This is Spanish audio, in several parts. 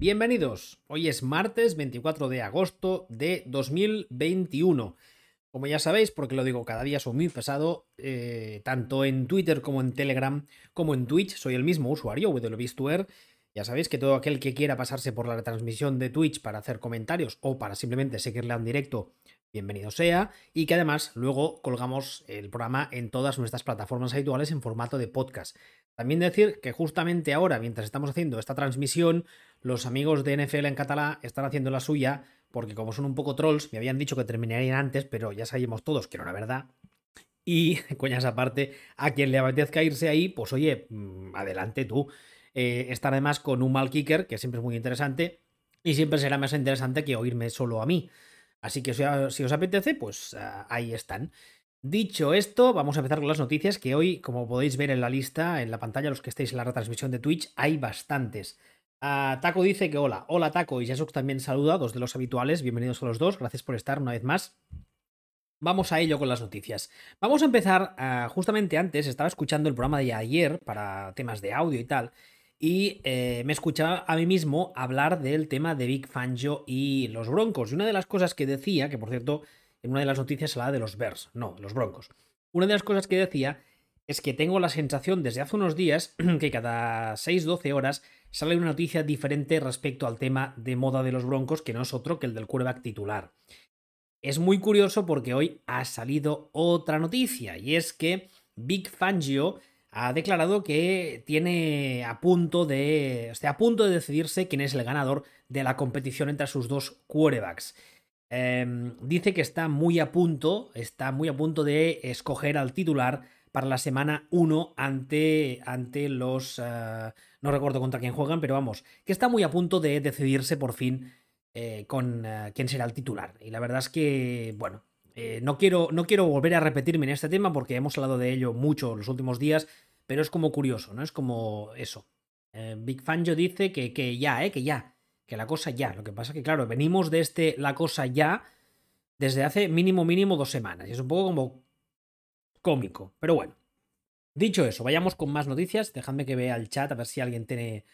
Bienvenidos. Hoy es martes 24 de agosto de 2021. Como ya sabéis, porque lo digo cada día, soy muy pesado, eh, tanto en Twitter como en Telegram, como en Twitch, soy el mismo usuario, WBstuer. Ya sabéis que todo aquel que quiera pasarse por la retransmisión de Twitch para hacer comentarios o para simplemente seguirle en directo, bienvenido sea. Y que además luego colgamos el programa en todas nuestras plataformas habituales en formato de podcast. También decir que justamente ahora, mientras estamos haciendo esta transmisión, los amigos de NFL en catalán están haciendo la suya, porque como son un poco trolls, me habían dicho que terminarían antes, pero ya sabíamos todos que era verdad. Y, coñas aparte, a quien le apetezca irse ahí, pues oye, mm, adelante tú. Eh, estar además con un mal kicker, que siempre es muy interesante, y siempre será más interesante que oírme solo a mí. Así que si os apetece, pues ah, ahí están. Dicho esto, vamos a empezar con las noticias que hoy, como podéis ver en la lista, en la pantalla, los que estéis en la retransmisión de Twitch, hay bastantes. Ah, Taco dice que hola, hola Taco y Jesús también saluda, dos de los habituales, bienvenidos a los dos, gracias por estar una vez más. Vamos a ello con las noticias. Vamos a empezar, ah, justamente antes estaba escuchando el programa de ayer para temas de audio y tal, y eh, me escuchaba a mí mismo hablar del tema de Big Fangio y los Broncos. Y una de las cosas que decía, que por cierto en una de las noticias hablaba de los Bears, no, de los Broncos. Una de las cosas que decía es que tengo la sensación desde hace unos días que cada 6-12 horas sale una noticia diferente respecto al tema de moda de los Broncos, que no es otro que el del quarterback titular. Es muy curioso porque hoy ha salido otra noticia, y es que Big Fangio ha declarado que tiene a punto de. a punto de decidirse quién es el ganador de la competición entre sus dos quarterbacks. Em, dice que está muy a punto, está muy a punto de escoger al titular para la semana 1 ante, ante los... Eh, no recuerdo contra quién juegan, pero vamos, que está muy a punto de decidirse por fin eh, con eh, quién será el titular. Y la verdad es que, bueno, no, quiero, no quiero volver a repetirme en este tema porque hemos hablado de ello mucho los últimos días, pero es como curioso, ¿no? Es como eso. Big Fangio dice que, que ya, ¿eh? Que ya que la cosa ya. Lo que pasa es que, claro, venimos de este la cosa ya desde hace mínimo, mínimo dos semanas. Y es un poco como cómico. Pero bueno. Dicho eso, vayamos con más noticias. Dejadme que vea el chat a ver si alguien tiene.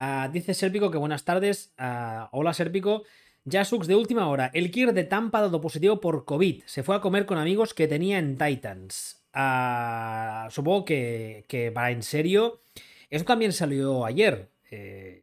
Ah, dice Serpico que buenas tardes. Uh, hola Serpico. Jasux de última hora. El Kier de Tampa dado positivo por COVID. Se fue a comer con amigos que tenía en Titans. Uh, supongo que, que va en serio. Eso también salió ayer. Eh,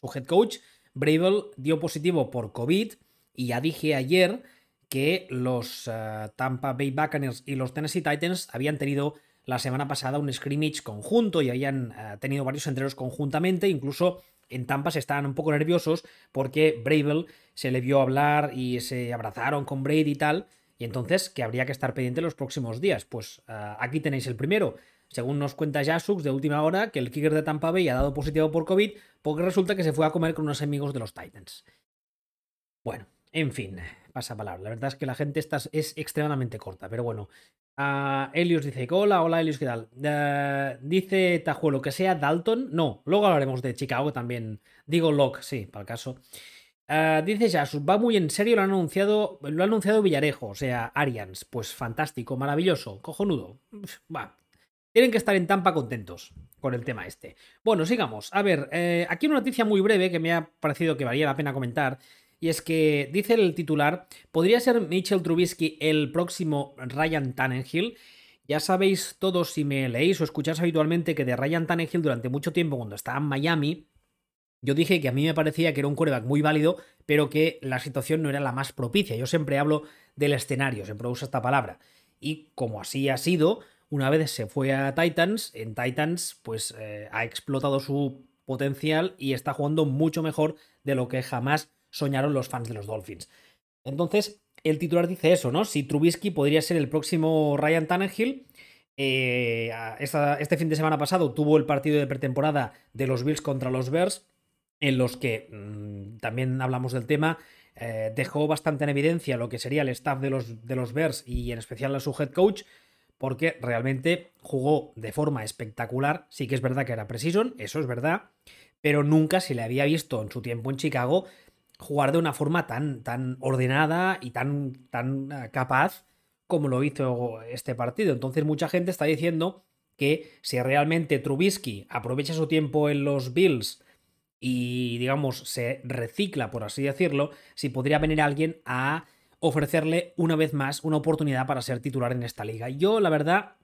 su head coach, Bravel, dio positivo por COVID y ya dije ayer que los eh, Tampa Bay Buccaneers y los Tennessee Titans habían tenido la semana pasada un scrimmage conjunto y habían eh, tenido varios entrenos conjuntamente, incluso en Tampa se estaban un poco nerviosos porque Bravel se le vio hablar y se abrazaron con Brady y tal, y entonces que habría que estar pendiente los próximos días. Pues eh, aquí tenéis el primero. Según nos cuenta Jasux de última hora, que el kicker de Tampa Bay ha dado positivo por COVID, porque resulta que se fue a comer con unos amigos de los Titans. Bueno, en fin, pasa palabra. La verdad es que la gente está, es extremadamente corta, pero bueno. Uh, dice, hola, hola Helios, ¿qué tal? Uh, dice Tajuelo, que sea Dalton. No, luego hablaremos de Chicago también. Digo Locke, sí, para el caso. Uh, dice Jasux, va muy en serio, lo ha anunciado, lo ha anunciado Villarejo, o sea, Arians. Pues fantástico, maravilloso, cojonudo. Va, tienen que estar en Tampa contentos con el tema este. Bueno, sigamos. A ver, eh, aquí una noticia muy breve que me ha parecido que valía la pena comentar. Y es que dice el titular: ¿Podría ser Mitchell Trubisky el próximo Ryan Tannehill? Ya sabéis todos, si me leéis o escucháis habitualmente, que de Ryan Tannehill durante mucho tiempo, cuando estaba en Miami, yo dije que a mí me parecía que era un quarterback muy válido, pero que la situación no era la más propicia. Yo siempre hablo del escenario, siempre uso esta palabra. Y como así ha sido, una vez se fue a Titans, en Titans pues eh, ha explotado su potencial y está jugando mucho mejor de lo que jamás soñaron los fans de los Dolphins. Entonces, el titular dice eso, ¿no? Si Trubisky podría ser el próximo Ryan Tannehill. Eh, este fin de semana pasado tuvo el partido de pretemporada de los Bills contra los Bears, en los que mm, también hablamos del tema. Eh, dejó bastante en evidencia lo que sería el staff de los, de los Bears y en especial a su head coach, porque realmente jugó de forma espectacular. Sí que es verdad que era Precision, eso es verdad, pero nunca se le había visto en su tiempo en Chicago jugar de una forma tan, tan ordenada y tan, tan eh, capaz como lo hizo este partido. Entonces mucha gente está diciendo que si realmente Trubisky aprovecha su tiempo en los Bills y, digamos, se recicla, por así decirlo, si podría venir alguien a ofrecerle una vez más una oportunidad para ser titular en esta liga. Yo, la verdad,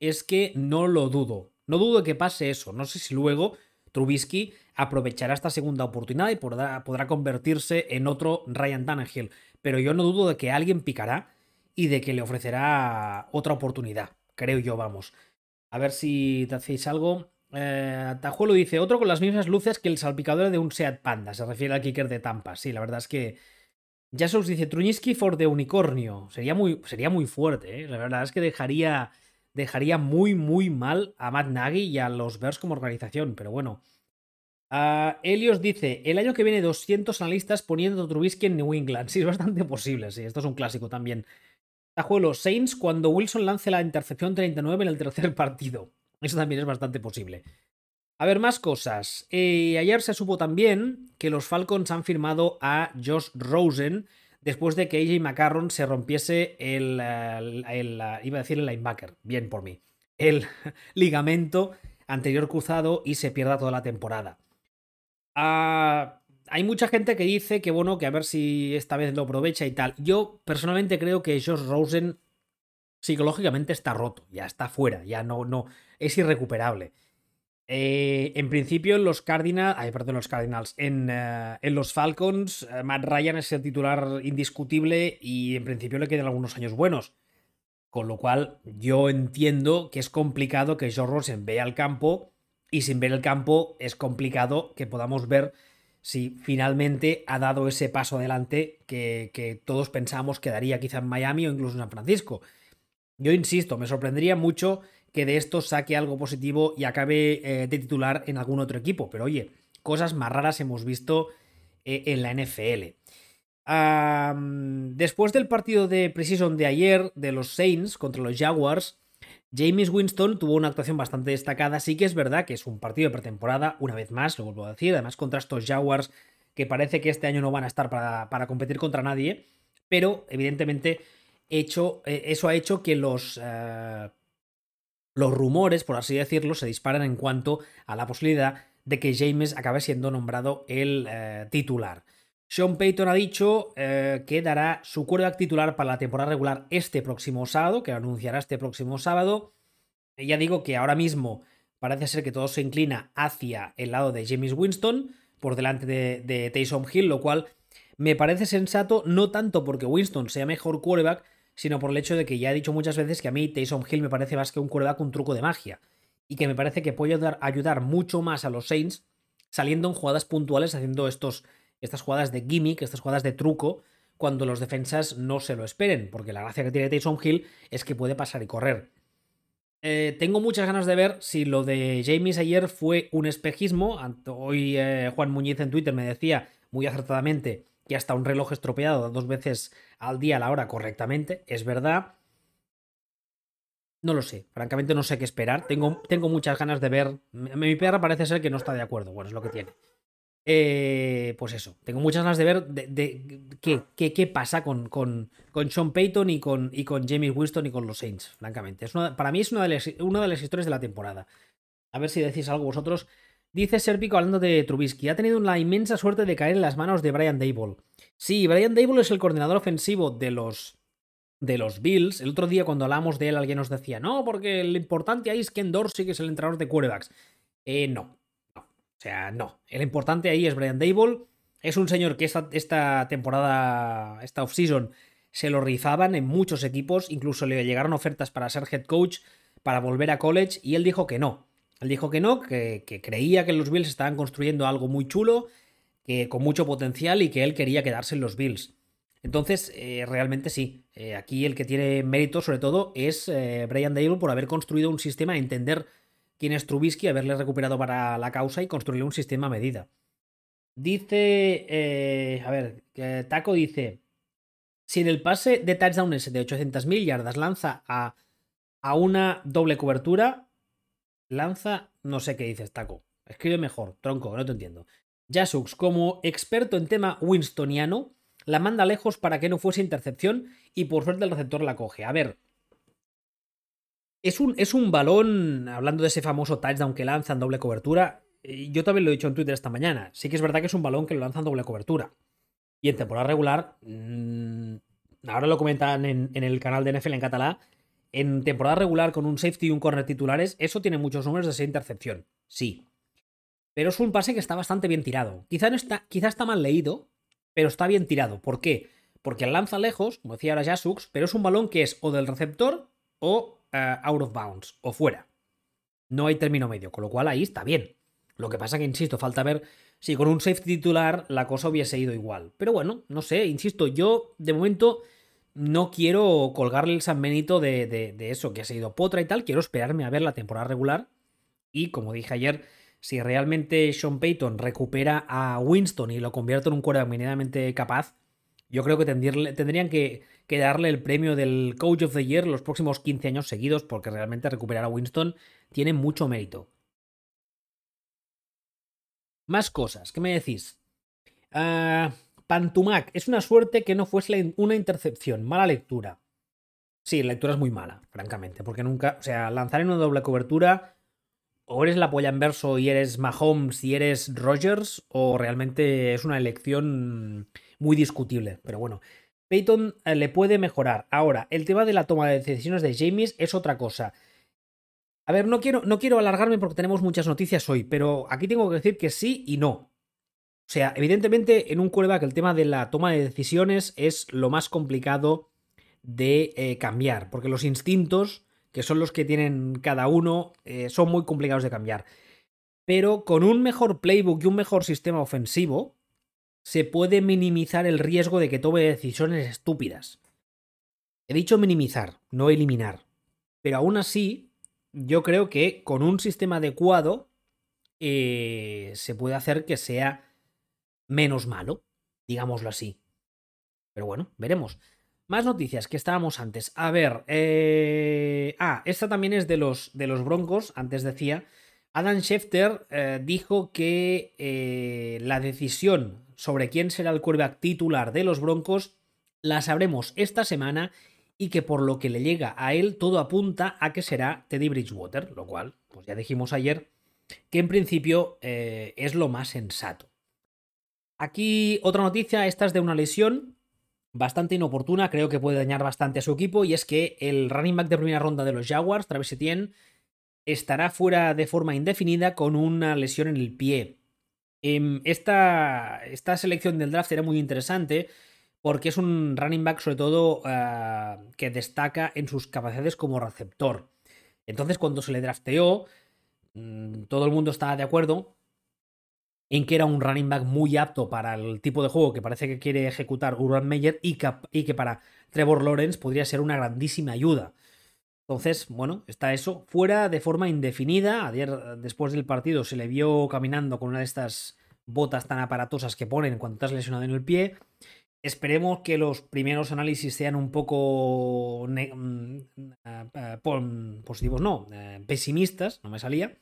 es que no lo dudo. No dudo que pase eso. No sé si luego Trubisky aprovechará esta segunda oportunidad y podrá, podrá convertirse en otro Ryan Tannehill. Pero yo no dudo de que alguien picará y de que le ofrecerá otra oportunidad. Creo yo, vamos. A ver si te hacéis algo. Eh, Tajuelo dice, otro con las mismas luces que el salpicador de un Seat Panda. Se refiere al kicker de Tampa. Sí, la verdad es que... Os dice, Truñiski for de unicornio. Sería muy, sería muy fuerte, ¿eh? La verdad es que dejaría, dejaría muy, muy mal a Matt Nagy y a los Bears como organización. Pero bueno. Uh, Helios dice, el año que viene 200 analistas poniendo Trubisky en New England. Sí, es bastante posible, sí. Esto es un clásico también. Tajuelo, Saints cuando Wilson lance la intercepción 39 en el tercer partido. Eso también es bastante posible. A ver, más cosas. Eh, ayer se supo también que los Falcons han firmado a Josh Rosen después de que AJ McCarron se rompiese el, iba a decir el linebacker, bien por mí, el ligamento anterior cruzado y se pierda toda la temporada. Ah, hay mucha gente que dice que bueno, que a ver si esta vez lo aprovecha y tal. Yo personalmente creo que Josh Rosen psicológicamente está roto, ya está fuera, ya no, no, es irrecuperable. Eh, en principio, en los Cardinals, ay, perdón, los Cardinals, en, eh, los Falcons, eh, Matt Ryan es el titular indiscutible y en principio le quedan algunos años buenos. Con lo cual, yo entiendo que es complicado que Josh Rosen vea el campo y sin ver el campo es complicado que podamos ver si finalmente ha dado ese paso adelante que, que todos pensamos que daría quizá en Miami o incluso en San Francisco. Yo insisto, me sorprendería mucho que de esto saque algo positivo y acabe eh, de titular en algún otro equipo. Pero oye, cosas más raras hemos visto eh, en la NFL. después del partido de Precision de ayer de los Saints contra los Jaguars, James Winston tuvo una actuación bastante destacada. Sí que es verdad que es un partido de pretemporada, una vez más, lo vuelvo a decir, además contra estos Jaguars que parece que este año no van a estar para, para competir contra nadie, pero evidentemente hecho, eh, eso ha hecho que los los rumores, por así decirlo, se disparan en cuanto a la posibilidad de que James acabe siendo nombrado el eh, titular. Sean Payton ha dicho eh, que dará su quarterback titular para la temporada regular este próximo sábado, que lo anunciará este próximo sábado. ya digo que ahora mismo parece ser que todo se inclina hacia el lado de James Winston, por delante de, de Taysom Hill, lo cual me parece sensato, no tanto porque Winston sea mejor quarterback, sino por el hecho de que ya he dicho muchas veces que a mí Taysom Hill me parece más que un quarterback un truco de magia. Y que me parece que puede ayudar, mucho más a los Saints saliendo en jugadas puntuales, haciendo estos, estas jugadas de gimmick, estas jugadas de truco, cuando los defensas no se lo esperen. Porque la gracia que tiene Taysom Hill es que puede pasar y correr. Eh, tengo muchas ganas de ver si lo de James ayer fue un espejismo. Hoy eh, Juan Muñiz en Twitter me decía muy acertadamente que hasta un reloj estropeado dos veces al día a la hora correctamente, es verdad. No lo sé, francamente no sé qué esperar. Tengo, tengo muchas ganas de ver. Mi perra parece ser que no está de acuerdo. Bueno, es lo que tiene. Eh, pues eso, tengo muchas ganas de ver de, qué, qué, pasa con, con, con, Sean Payton y con, y con James Winston y con los Saints, francamente. Es para mí es una de, las, una de las historias de la temporada. A ver si decís algo vosotros. Dice Serpico hablando de Trubisky, ha tenido la inmensa suerte de caer en las manos de Brian Dable. Sí, Brian Dable es el coordinador ofensivo de los de los Bills. El otro día cuando hablamos de él alguien nos decía, no, porque lo importante ahí es Ken Dorsey, que es el entrenador de quarterbacks. Eh, no, no, o sea, no. El importante ahí es Brian Dable. Es un señor que esta, esta temporada, esta offseason, se lo rizaban en muchos equipos, incluso le llegaron ofertas para ser head coach, para volver a college, y él dijo que no. Él dijo que no, que, creía que los Bills estaban construyendo algo muy chulo, que con mucho potencial y que él quería quedarse en los Bills. Entonces, eh, realmente sí. Eh, aquí el que tiene mérito, sobre todo, es eh, Brian Dale por haber construido un sistema, entender quién es Trubisky, haberle recuperado para la causa y construir un sistema a medida. Dice. a ver, Taco dice. Si en el pase de touchdown ese de 800.000 yardas lanza a, a una doble cobertura, Lanza, no sé qué dices, Taco. Escribe mejor, tronco, no te entiendo. Jasux, como experto en tema winstoniano, la manda lejos para que no fuese intercepción y por suerte el receptor la coge. A ver, es un, es un balón, hablando de ese famoso touchdown que lanza en doble cobertura, yo también lo he dicho en Twitter esta mañana, sí que es verdad que es un balón que lo lanzan doble cobertura. Y en temporada regular, mm, ahora lo comentan en, el canal de NFL en catalán, en temporada regular con un safety y un corner titulares, eso tiene muchos números de esa intercepción, sí. Pero es un pase que está bastante bien tirado. Quizá, no está, quizá está mal leído, pero está bien tirado. ¿Por qué? Porque lanza lejos, como decía ahora Jasux, pero es un balón que es o del receptor o eh, out of bounds, o fuera. No hay término medio, con lo cual ahí está bien. Lo que pasa que, insisto, falta ver si con un safety titular la cosa hubiese ido igual. Pero bueno, no sé, insisto, yo de momento no quiero colgarle el San Benito de, de, eso, que ha sido potra y tal. Quiero esperarme a ver la temporada regular. Y como dije ayer, si realmente Sean Payton recupera a Winston y lo convierte en un quarterback medianamente capaz, yo creo que tendrían que, que, darle el premio del Coach of the Year los próximos 15 años seguidos, porque realmente recuperar a Winston tiene mucho mérito. Más cosas, ¿qué me decís? Ah, Pantumac, es una suerte que no fuese una intercepción, mala lectura. Sí, la lectura es muy mala, francamente, porque nunca, o sea, lanzar en una doble cobertura, o eres la polla en verso y eres Mahomes y eres Rogers, o realmente es una elección muy discutible, pero bueno. Peyton eh, le puede mejorar. Ahora, el tema de la toma de decisiones de James es otra cosa. A ver, no quiero, no quiero alargarme porque tenemos muchas noticias hoy, pero aquí tengo que decir que sí y no. O sea, evidentemente en un quarterback el tema de la toma de decisiones es lo más complicado de eh, cambiar, porque los instintos, que son los que tienen cada uno, eh, son muy complicados de cambiar. Pero con un mejor playbook y un mejor sistema ofensivo, se puede minimizar el riesgo de que tome decisiones estúpidas. He dicho minimizar, no eliminar. Pero aún así, yo creo que con un sistema adecuado eh, se puede hacer que sea menos malo, digámoslo así. Pero bueno, veremos. Más noticias que estábamos antes. A ver, eh... ah, esta también es de los, de los Broncos, antes decía. Adam Schefter eh, dijo que eh, la decisión sobre quién será el quarterback titular de los Broncos la sabremos esta semana y que por lo que le llega a él todo apunta a que será Teddy Bridgewater, lo cual, pues ya dijimos ayer, que en principio es lo más sensato. Aquí otra noticia, esta es de una lesión bastante inoportuna, creo que puede dañar bastante a su equipo, y es que el running back de primera ronda de los Jaguars, Travis Etienne, estará fuera de forma indefinida con una lesión en el pie. Em, esta, esta selección del draft era muy interesante porque es un running back sobre todo ah, que destaca en sus capacidades como receptor. Entonces cuando se le drafteó, mm, todo el mundo estaba de acuerdo en que era un running back muy apto para el tipo de juego que parece que quiere ejecutar Urban Meyer y que, para Trevor Lawrence podría ser una grandísima ayuda. Entonces, bueno, está eso. Fuera de forma indefinida. Ayer, después del partido, se le vio caminando con una de estas botas tan aparatosas que ponen cuando estás lesionado en el pie. Esperemos que los primeros análisis sean un poco mm, eh, eh, positivos, no, eh, pesimistas, no me salía,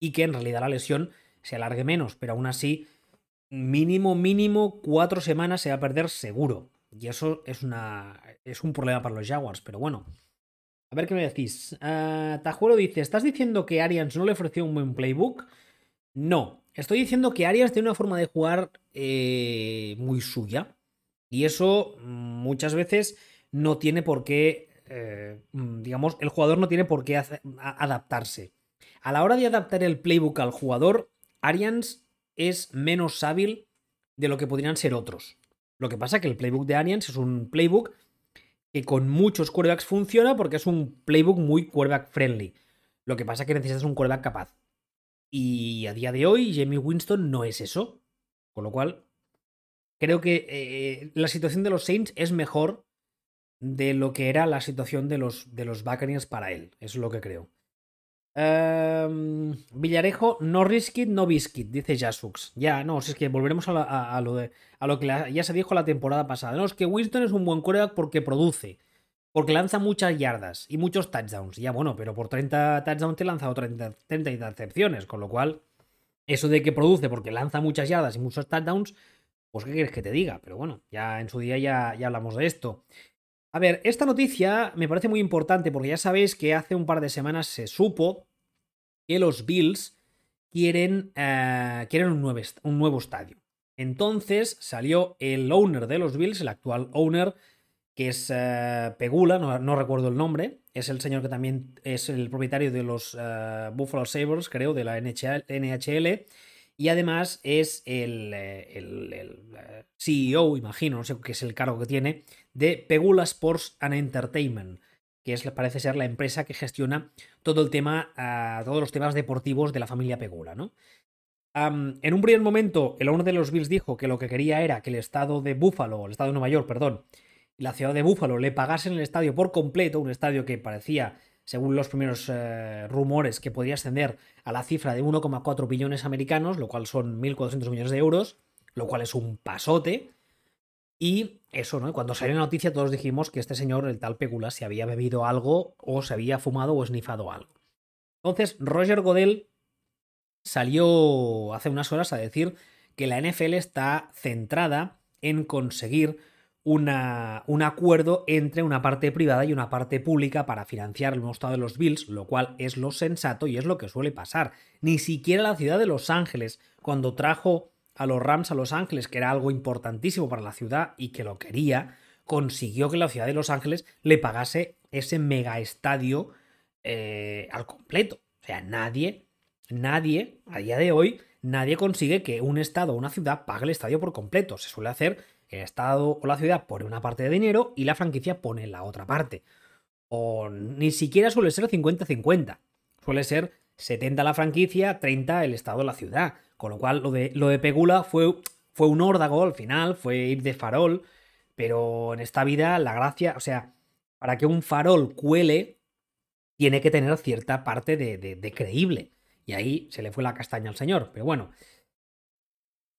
y que en realidad la lesión se alargue menos, pero aún así, mínimo, mínimo, cuatro semanas se va a perder seguro. Y eso es, una, es un problema para los Jaguars, pero bueno. A ver qué me decís. Tajuelo dice, ¿estás diciendo que Arians no le ofreció un buen playbook? No, estoy diciendo que Arians tiene una forma de jugar muy suya y eso mm, muchas veces no tiene por qué, eh, mm, digamos, el jugador no tiene por qué adaptarse. A la hora de adaptar el playbook al jugador, Arians es menos hábil de lo que podrían ser otros. Lo que pasa que el playbook de Arians es un playbook que con muchos quarterbacks funciona porque es un playbook muy quarterback friendly. Lo que pasa que necesitas un quarterback capaz. Y a día de hoy, Jamie Winston no es eso. Con lo cual, creo que eh, la situación de los Saints es mejor de lo que era la situación de los, de los Buccaneers para él. Eso es lo que creo. Em, Villarejo, no riskit, no biscuit, dice Jasux. Ya, no, es que volveremos a, lo, de, a lo que ya se dijo la temporada pasada. No, es que Winston es un buen quarterback porque produce. Porque lanza muchas yardas y muchos touchdowns. Ya, bueno, pero por 30 touchdowns te he lanzado 30, 30 intercepciones. Con lo cual, eso de que produce porque lanza muchas yardas y muchos touchdowns, pues, ¿qué quieres que te diga? Pero bueno, ya en su día ya, ya hablamos de esto. A ver, esta noticia me parece muy importante porque ya sabéis que hace un par de semanas se supo que los Bills quieren, eh, quieren un, nuevo, un nuevo estadio. Entonces salió el owner de los Bills, el actual owner, que es eh, Pegula, no, recuerdo el nombre, es el señor que también es el propietario de los eh, Buffalo Sabres, creo, de la NHL, y además es el, el, CEO, imagino, no sé qué es el cargo que tiene, de Pegula Sports and Entertainment, que es, parece ser la empresa que gestiona todo el tema, ah, todos los temas deportivos de la familia Pegula, ¿no? en un primer momento, el owner de los Bills dijo que lo que quería era que el estado de Buffalo, el estado de Nueva York, perdón, y la ciudad de Buffalo le pagasen el estadio por completo, un estadio que parecía, según los primeros eh, rumores, que podría ascender a la cifra de 1,4 billones americanos, lo cual son 1.400 millones de euros, lo cual es un pasote. Y eso, ¿no? Cuando salió la noticia todos dijimos que este señor, el tal Pegula, se había bebido algo o se había fumado o esnifado algo. Entonces, Roger Godel salió hace unas horas a decir que la NFL está centrada en conseguir una, un acuerdo entre una parte privada y una parte pública para financiar el estado de los Bills, lo cual es lo sensato y es lo que suele pasar. Ni siquiera la ciudad de Los Ángeles, cuando trajo a los Rams a Los Ángeles, que era algo importantísimo para la ciudad y que lo quería, consiguió que la ciudad de Los Ángeles le pagase ese mega estadio eh, al completo. O sea, nadie, nadie, a día de hoy, nadie consigue que un estado o una ciudad pague el estadio por completo. Se suele hacer el estado o la ciudad pone una parte de dinero y la franquicia pone la otra parte. O ni siquiera suele ser 50-50. Suele ser 70 la franquicia, 30 el estado o la ciudad. Con lo cual, lo de, lo de Pegula fue, fue un órdago al final, fue ir de farol. Pero en esta vida, la gracia, o sea, para que un farol cuele, tiene que tener cierta parte de, de, creíble. Y ahí se le fue la castaña al señor. Pero bueno.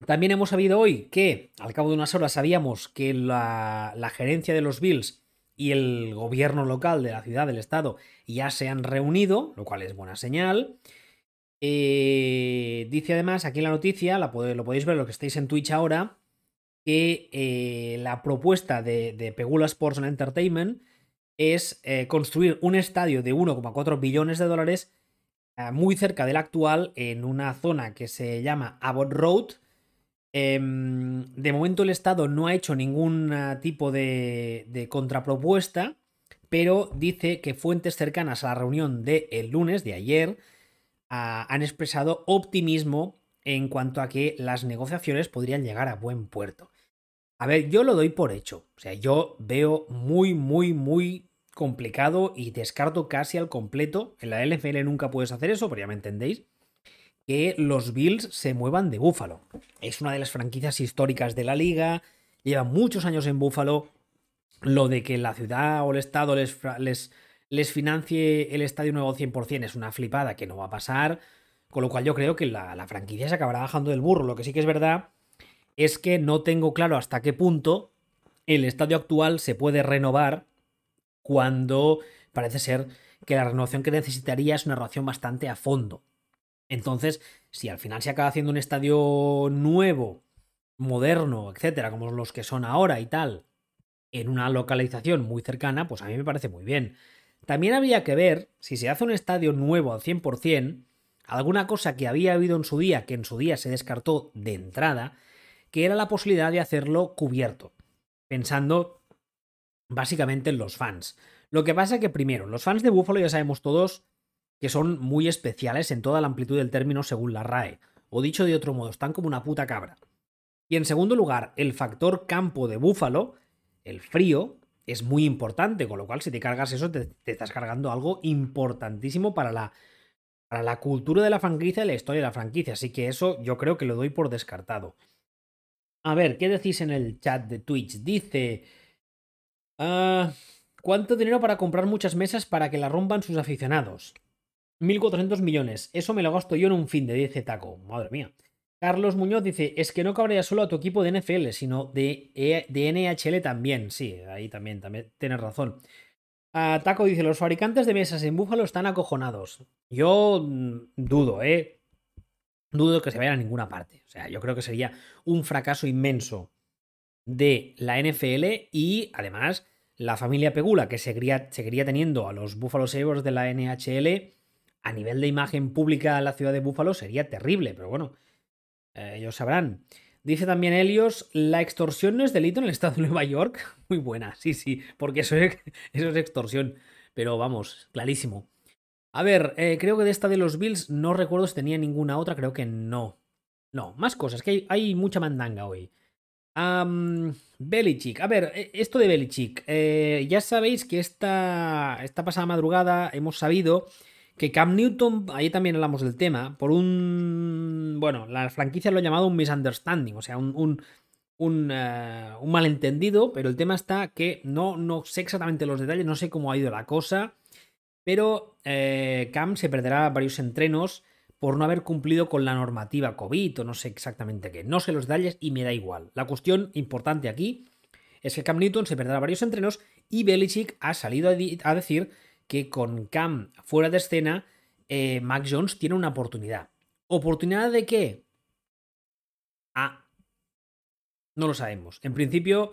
También hemos sabido hoy que, al cabo de unas horas, sabíamos que la, la gerencia de los Bills y el gobierno local de la ciudad, del estado, ya se han reunido, lo cual es buena señal. Eh, dice además aquí en la noticia, lo podéis ver lo que estáis en Twitch ahora, que eh, la propuesta de, Pegula Sports and Entertainment es eh, construir un estadio de 1,4 billones de dólares muy cerca del actual en una zona que se llama Abbott Road. Em, de momento el Estado no ha hecho ningún tipo de, de contrapropuesta, pero dice que fuentes cercanas a la reunión del el lunes, de ayer, han expresado optimismo en cuanto a que las negociaciones podrían llegar a buen puerto. A ver, yo lo doy por hecho. O sea, yo veo muy, muy, muy complicado y descarto casi al completo. En la LFL nunca puedes hacer eso, pero ya me entendéis. Que los Bills se muevan de Búfalo. Es una de las franquicias históricas de la liga. Lleva muchos años en Búfalo. Lo de que la ciudad o el estado les, les les financie el estadio nuevo 100% es una flipada que no va a pasar. Con lo cual yo creo que la, franquicia se acabará bajando del burro. Lo que sí que es verdad es que no tengo claro hasta qué punto el estadio actual se puede renovar cuando parece ser que la renovación que necesitaría es una renovación bastante a fondo. Entonces, si al final se acaba haciendo un estadio nuevo, moderno, etcétera, como los que son ahora y tal, en una localización muy cercana, pues a mí me parece muy bien. También habría que ver si se hace un estadio nuevo al 100%, alguna cosa que había habido en su día, que en su día se descartó de entrada, que era la posibilidad de hacerlo cubierto, pensando básicamente en los fans. Lo que pasa que primero, los fans de Buffalo ya sabemos todos que son muy especiales en toda la amplitud del término según la RAE, o dicho de otro modo, están como una puta cabra. Y en segundo lugar, el factor campo de Búfalo, el frío, es muy importante, con lo cual si te cargas eso te, estás cargando algo importantísimo para la, para la cultura de la franquicia y la historia de la franquicia. Así que eso yo creo que lo doy por descartado. A ver, ¿qué decís en el chat de Twitch? Dice... Ah, ¿Cuánto dinero para comprar muchas mesas para que la rompan sus aficionados? 1.400 millones. Eso me lo gasto yo en un fin de 10 taco. Madre mía. Carlos Muñoz dice, es que no cabría solo a tu equipo de NFL, sino de, e, de NHL también. Sí, ahí también, también tienes razón. Uh, Taco dice, los fabricantes de mesas en Búfalo están acojonados. Yo mm, dudo, ¿eh? Dudo que se vayan a ninguna parte. O sea, yo creo que sería un fracaso inmenso de la NFL y además la familia Pegula, que seguiría, seguiría teniendo a los Buffalo Sabres de la NHL, a nivel de imagen pública la ciudad de Búfalo sería terrible, pero bueno, eh, ellos sabrán. Dice también Helios, la extorsión no es delito en el estado de Nueva York. Muy buena, sí, sí, porque eso es, eso es extorsión. Pero vamos, clarísimo. A ver, eh, creo que de esta de los Bills no recuerdo si tenía ninguna otra, creo que no. No, más cosas, que hay, mucha mandanga hoy. Belichick, a ver, e, esto de Belichick. Eh, ya sabéis que esta, esta pasada madrugada hemos sabido que Cam Newton, ahí también hablamos del tema, por un. Bueno, la franquicia lo ha llamado un misunderstanding, o sea, un, un, un, eh, malentendido, pero el tema está que no, no sé exactamente los detalles, no sé cómo ha ido la cosa, pero eh, Cam se perderá varios entrenos por no haber cumplido con la normativa COVID o no sé exactamente qué. No sé los detalles y me da igual. La cuestión importante aquí es que Cam Newton se perderá varios entrenos y Belichick ha salido a decir que con Cam fuera de escena, eh, Mac Jones tiene una oportunidad. ¿Oportunidad de qué? Ah, no lo sabemos. En principio,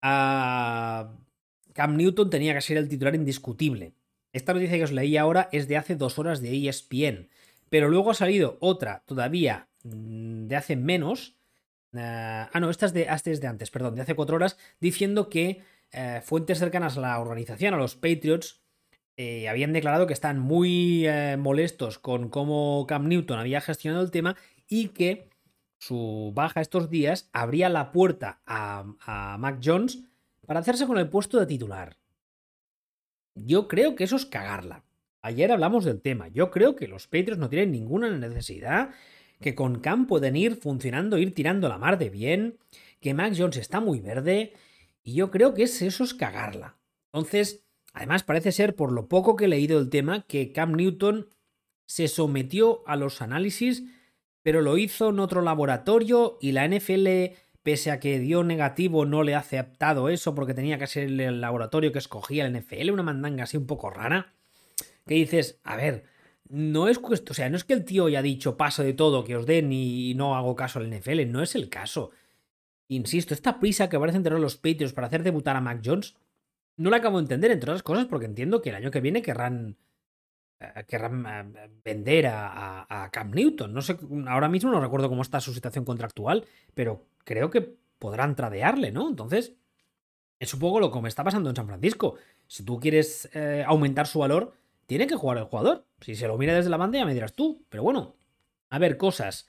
Cam Newton tenía que ser el titular indiscutible. Esta noticia que os leí ahora es de hace dos horas de ESPN. Pero luego ha salido otra todavía mm, de hace menos. ah, no, esta es, de, esta es de antes, perdón, de hace cuatro horas, diciendo que eh, fuentes cercanas a la organización, a los Patriots, eh, habían declarado que están muy eh, molestos con cómo Cam Newton había gestionado el tema y que su baja estos días abría la puerta a, a Mac Jones para hacerse con el puesto de titular. Yo creo que eso es cagarla. Ayer hablamos del tema. Yo creo que los Patriots no tienen ninguna necesidad, que con Cam pueden ir funcionando, ir tirando la mar de bien, que Mac Jones está muy verde, y yo creo que es eso es cagarla. Entonces, Además, parece ser, por lo poco que he leído del tema, que Cam Newton se sometió a los análisis, pero lo hizo en otro laboratorio y la NFL, pese a que dio negativo, no le ha aceptado eso porque tenía que ser el laboratorio que escogía el NFL, una mandanga así un poco rara. Que dices, a ver, no es o sea, no es que el tío haya dicho paso de todo que os den y no hago caso al NFL, no es el caso. Insisto, esta prisa que parece tener los Patriots para hacer debutar a Mac Jones no la acabo de entender, entre otras cosas, porque entiendo que el año que viene querrán, eh, querrán eh, vender a, a, Cam Newton. No sé, ahora mismo no recuerdo cómo está su situación contractual, pero creo que podrán tradearle, ¿no? Entonces, es un poco lo que me está pasando en San Francisco. Si tú quieres eh, aumentar su valor, tiene que jugar el jugador. Si se lo mira desde la banda, ya me dirás tú. Pero bueno, a ver, cosas.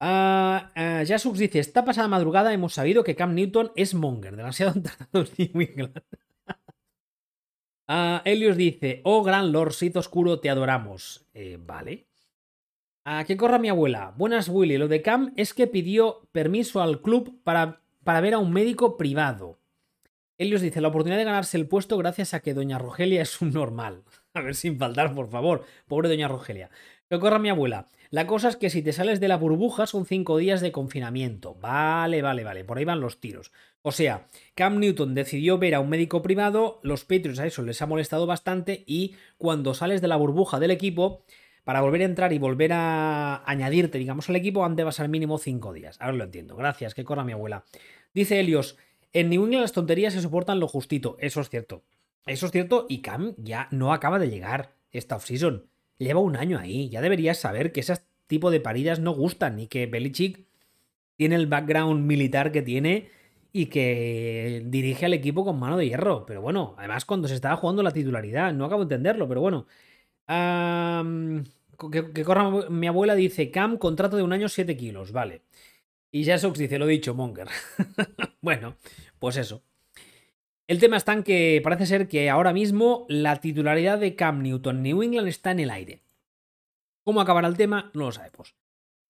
Uh, uh, dice: Esta pasada madrugada hemos sabido que Cam Newton es Monger, demasiado entrenador muy Uh, Helios dice, oh gran Lord Sith Oscuro, te adoramos. Eh, vale. ¿A qué corra mi abuela? Buenas, Willy. Lo de Cam es que pidió permiso al club para, para ver a un médico privado. Helios dice, la oportunidad de ganarse el puesto gracias a que Doña Rogelia es un normal. A ver, sin faltar, por favor. Pobre Doña Rogelia. Que corra mi abuela. La cosa es que si te sales de la burbuja son cinco días de confinamiento. Vale, vale, vale. Por ahí van los tiros. O sea, Cam Newton decidió ver a un médico privado, los Patriots a eso les ha molestado bastante y cuando sales de la burbuja del equipo, para volver a entrar y volver a añadirte, digamos, al equipo, han de pasar mínimo cinco días. Ahora lo entiendo. Gracias, que corra mi abuela. Dice Helios, en New England las tonterías se soportan lo justito. Eso es cierto. Eso es cierto y Cam ya no acaba de llegar esta offseason. Lleva un año ahí. Ya deberías saber que ese tipo de paridas no gustan y que Belichick tiene el background militar que tiene y que dirige al equipo con mano de hierro. Pero bueno, además cuando se estaba jugando la titularidad, no acabo de entenderlo, pero bueno. que, corra mi abuela dice, Cam, contrato de un año 7 kilos, vale. Y Jasox dice, lo dicho, Monger. bueno, pues eso. El tema está en que parece ser que ahora mismo la titularidad de Cam Newton New England está en el aire. ¿Cómo acabará el tema? No lo sabemos.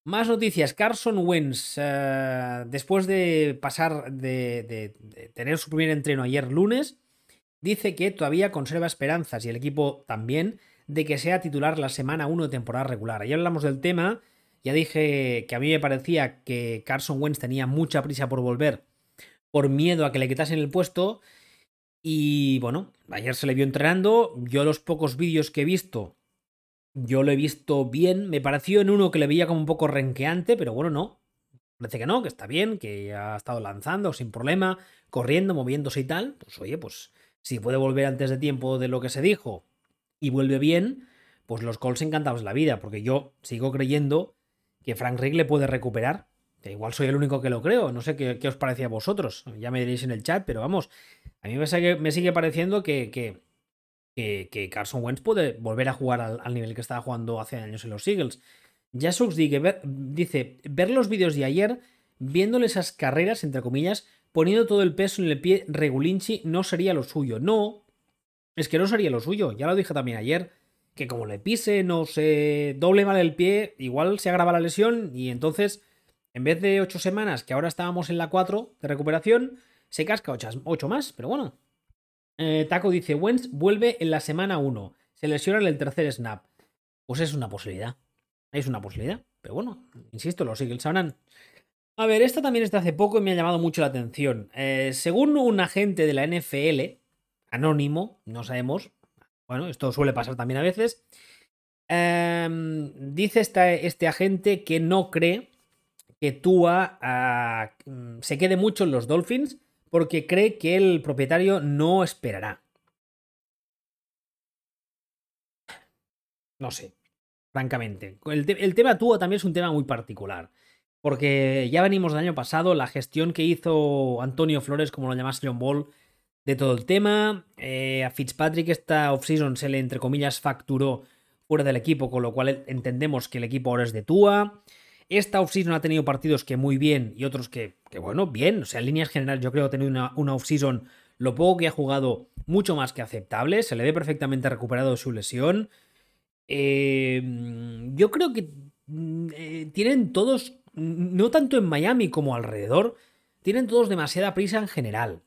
Más noticias. Carson Wentz, eh, después de pasar de, tener su primer entreno ayer lunes, dice que todavía conserva esperanzas y el equipo también de que sea titular la semana 1 de temporada regular. Ayer hablamos del tema, ya dije que a mí me parecía que Carson Wentz tenía mucha prisa por volver por miedo a que le quitasen el puesto y bueno, ayer se le vio entrenando, yo los pocos vídeos que he visto yo lo he visto bien. Me pareció en uno que le veía como un poco renqueante, pero bueno, no. Parece que no, que está bien, que ha estado lanzando sin problema, corriendo, moviéndose y tal. Pues oye, pues si puede volver antes de tiempo de lo que se dijo y vuelve bien, pues los Colts encantados la vida, porque yo sigo creyendo que Frank Rick le puede recuperar. Igual soy el único que lo creo, no sé qué, os parece a vosotros, ya me diréis en el chat, pero vamos, a mí me sigue, pareciendo que, que, que, Carson Wentz puede volver a jugar al, nivel que estaba jugando hace años en los Eagles. Jasux dice, ver los vídeos de ayer, viéndole esas carreras, entre comillas, poniendo todo el peso en el pie Regulinchi, no sería lo suyo. No, es que no sería lo suyo, ya lo dije también ayer que como le pise, no se doble mal el pie, igual se agrava la lesión y entonces, en vez de 8 semanas, que ahora estábamos en la 4 de recuperación, se casca 8 más, pero bueno. Eh, Taco dice, Wentz vuelve en la semana 1, se lesiona en el tercer snap. Pues es una posibilidad, es una posibilidad, pero bueno, insisto, los Eagles sabrán. A ver, esta también es de hace poco y me ha llamado mucho la atención. Eh, según un agente de la NFL, anónimo, no sabemos, bueno, esto suele pasar también a veces. Em, dice este agente que no cree que Tua mm, se quede mucho en los Dolphins porque cree que el propietario no esperará. No sé, francamente. El, tema Tua también es un tema muy particular. Porque ya venimos del año pasado, la gestión que hizo Antonio Flores, como lo llamaste John Ball, de todo el tema. Eh, a Fitzpatrick esta offseason se le, entre comillas, facturó fuera del equipo, con lo cual entendemos que el equipo ahora es de Tua. Esta offseason ha tenido partidos que muy bien y otros que, bueno, bien. O sea, en líneas generales yo creo que ha tenido una, una offseason, lo poco que ha jugado, mucho más que aceptable. Se le ve perfectamente recuperado de su lesión. Eh, yo creo que mm, eh, tienen todos, no tanto en Miami como alrededor, tienen todos demasiada prisa en general.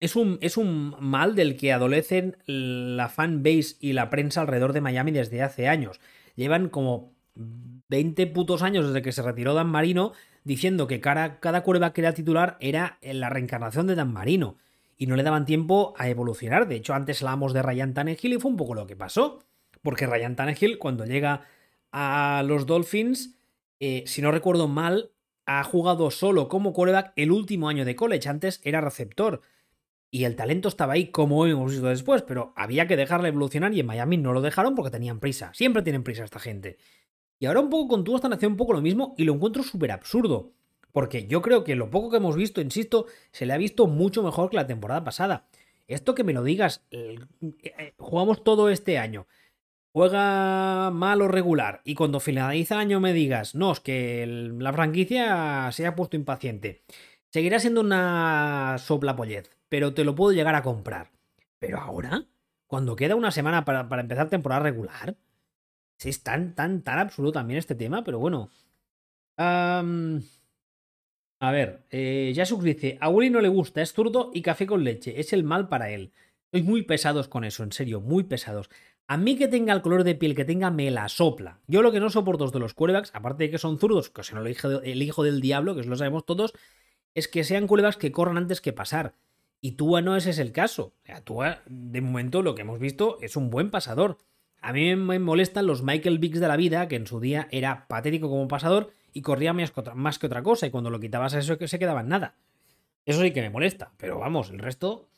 Es un, es un mal del que adolecen la fanbase y la prensa alrededor de Miami desde hace años. Llevan como 20 putos años desde que se retiró Dan Marino diciendo que cada, cada que era titular era la reencarnación de Dan Marino. Y no le daban tiempo a evolucionar. De hecho, antes hablábamos de Ryan Tannehill y fue un poco lo que pasó. Porque Ryan Tannehill, cuando llega a los Dolphins, eh, si no recuerdo mal, ha jugado solo como quarterback el último año de college. Antes era receptor y el talento estaba ahí como hemos visto después, pero había que dejarle evolucionar y en Miami no lo dejaron porque tenían prisa. Siempre tienen prisa esta gente. Y ahora un poco con tú están haciendo un poco lo mismo y lo encuentro súper absurdo. Porque yo creo que lo poco que hemos visto, insisto, se le ha visto mucho mejor que la temporada pasada. Esto que me lo digas, eh, eh, jugamos todo este año, juega mal o regular, y cuando finaliza el año me digas, no, es que la franquicia se ha puesto impaciente. Seguirá siendo una sopla pollez, pero te lo puedo llegar a comprar. Pero ahora, cuando queda una semana para, empezar temporada regular, sí es tan, tan, tan absurdo también este tema, pero bueno. a ver, eh, dice, a Willy no le gusta, es zurdo y café con leche, es el mal para él. Sois muy pesados con eso, en serio, muy pesados. A mí que tenga el color de piel que tenga me la sopla. Yo lo que no soporto de los quarterbacks, aparte de que son zurdos, que si no el hijo, el hijo del diablo, que eso lo sabemos todos, es que sean quarterbacks que corran antes que pasar. Y Tua no ese es el caso. Tua, de momento, lo que hemos visto es un buen pasador. A mí me molestan los Michael Biggs de la vida, que en su día era patético como pasador y corría más que otra, cosa, y cuando lo quitabas eso se quedaba en nada. Eso sí que me molesta, pero vamos, el resto.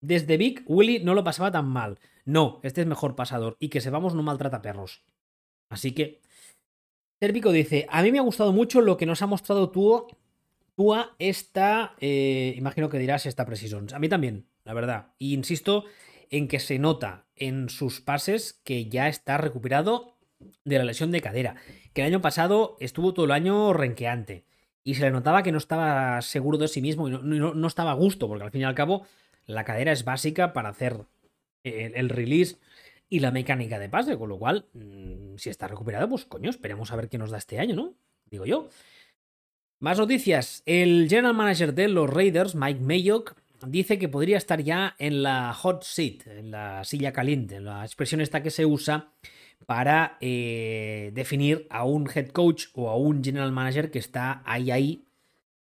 desde Big, Willy no lo pasaba tan mal. No, este es mejor pasador, y que sepamos no maltrata perros. Así que. Serpico dice: A mí me ha gustado mucho lo que nos ha mostrado Tua Tua está, eh, imagino que dirás, esta precisión. A mí también, la verdad. Y insisto en que se nota en sus pases que ya está recuperado de la lesión de cadera. Que el año pasado estuvo todo el año renqueante. Y se le notaba que no estaba seguro de sí mismo y no, estaba a gusto, porque al fin y al cabo la cadera es básica para hacer el, el release y la mecánica de pase. Con lo cual, mm, si está recuperado, pues coño, esperemos a ver qué nos da este año, ¿no? Digo yo. Más noticias. El general manager de los Raiders, Mike Mayock, dice que podría estar ya en la hot seat, en la silla caliente, la expresión esta que se usa para eh, definir a un head coach o a un general manager que está ahí ahí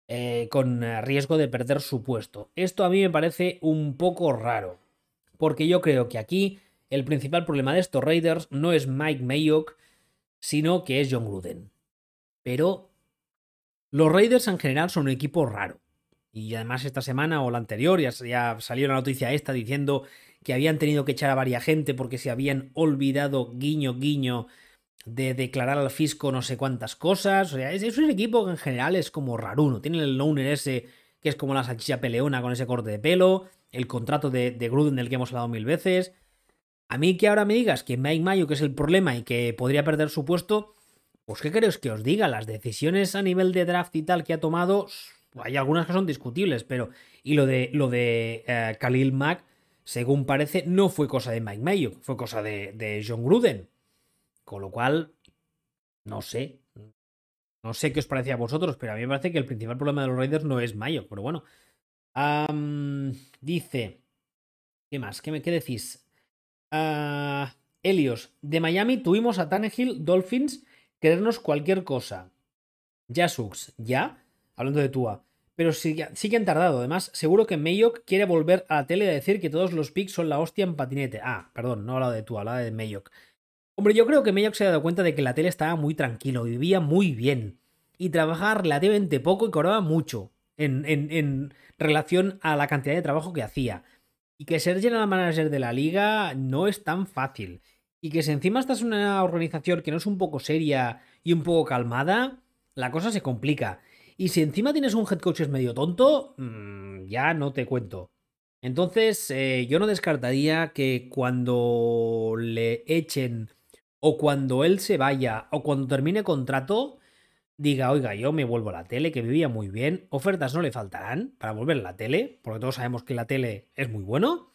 eh, con riesgo de perder su puesto. Esto a mí me parece un poco raro, porque yo creo que aquí el principal problema de estos Raiders no es Mike Mayock, sino que es John Gruden. Pero los Raiders en general son un equipo raro. Y además esta semana o la anterior ya, ya salió la noticia esta diciendo que habían tenido que echar a varias gente porque se habían olvidado, guiño, guiño, de declarar al fisco no sé cuántas cosas. O sea, es, un equipo que en general es como raruno. Tiene el loner ese que es como la salchicha peleona con ese corte de pelo, el contrato de, de Gruden del que hemos hablado mil veces. A mí que ahora me digas que Mike Mayo que es el problema y que podría perder su puesto, pues ¿qué queréis que os diga? Las decisiones a nivel de draft y tal que ha tomado, hay algunas que son discutibles, pero... Y lo de, lo de eh, Khalil Mack, según parece, no fue cosa de Mike Mayo, fue cosa de, de John Gruden. Con lo cual, no sé. No sé qué os parece a vosotros, pero a mí me parece que el principal problema de los Raiders no es Mayo, pero bueno. dice. ¿Qué más? ¿Qué, me, qué decís? Uh, Helios, de Miami tuvimos a Tannehill, Dolphins, querernos cualquier cosa. Ya Sux, ya, hablando de Tua. Pero sí, sí, que han tardado. Además, seguro que Mayock quiere volver a la tele a decir que todos los picks son la hostia en patinete. Ah, perdón, no hablaba de Tua, hablaba de Mayock. Hombre, yo creo que Mayock se ha dado cuenta de que la tele estaba muy tranquilo, vivía muy bien. Y trabajaba relativamente poco y cobraba mucho en, en, en relación a la cantidad de trabajo que hacía. Y que ser general manager de la liga no es tan fácil. Y que si encima estás en una organización que no es un poco seria y un poco calmada, la cosa se complica. Y si encima tienes un head coach medio tonto, mmm, ya no te cuento. Entonces, eh, yo no descartaría que cuando le echen o cuando él se vaya o cuando termine contrato, diga, oiga, yo me vuelvo a la tele, que vivía muy bien, ofertas no le faltarán para volver a la tele, porque todos sabemos que la tele es muy bueno.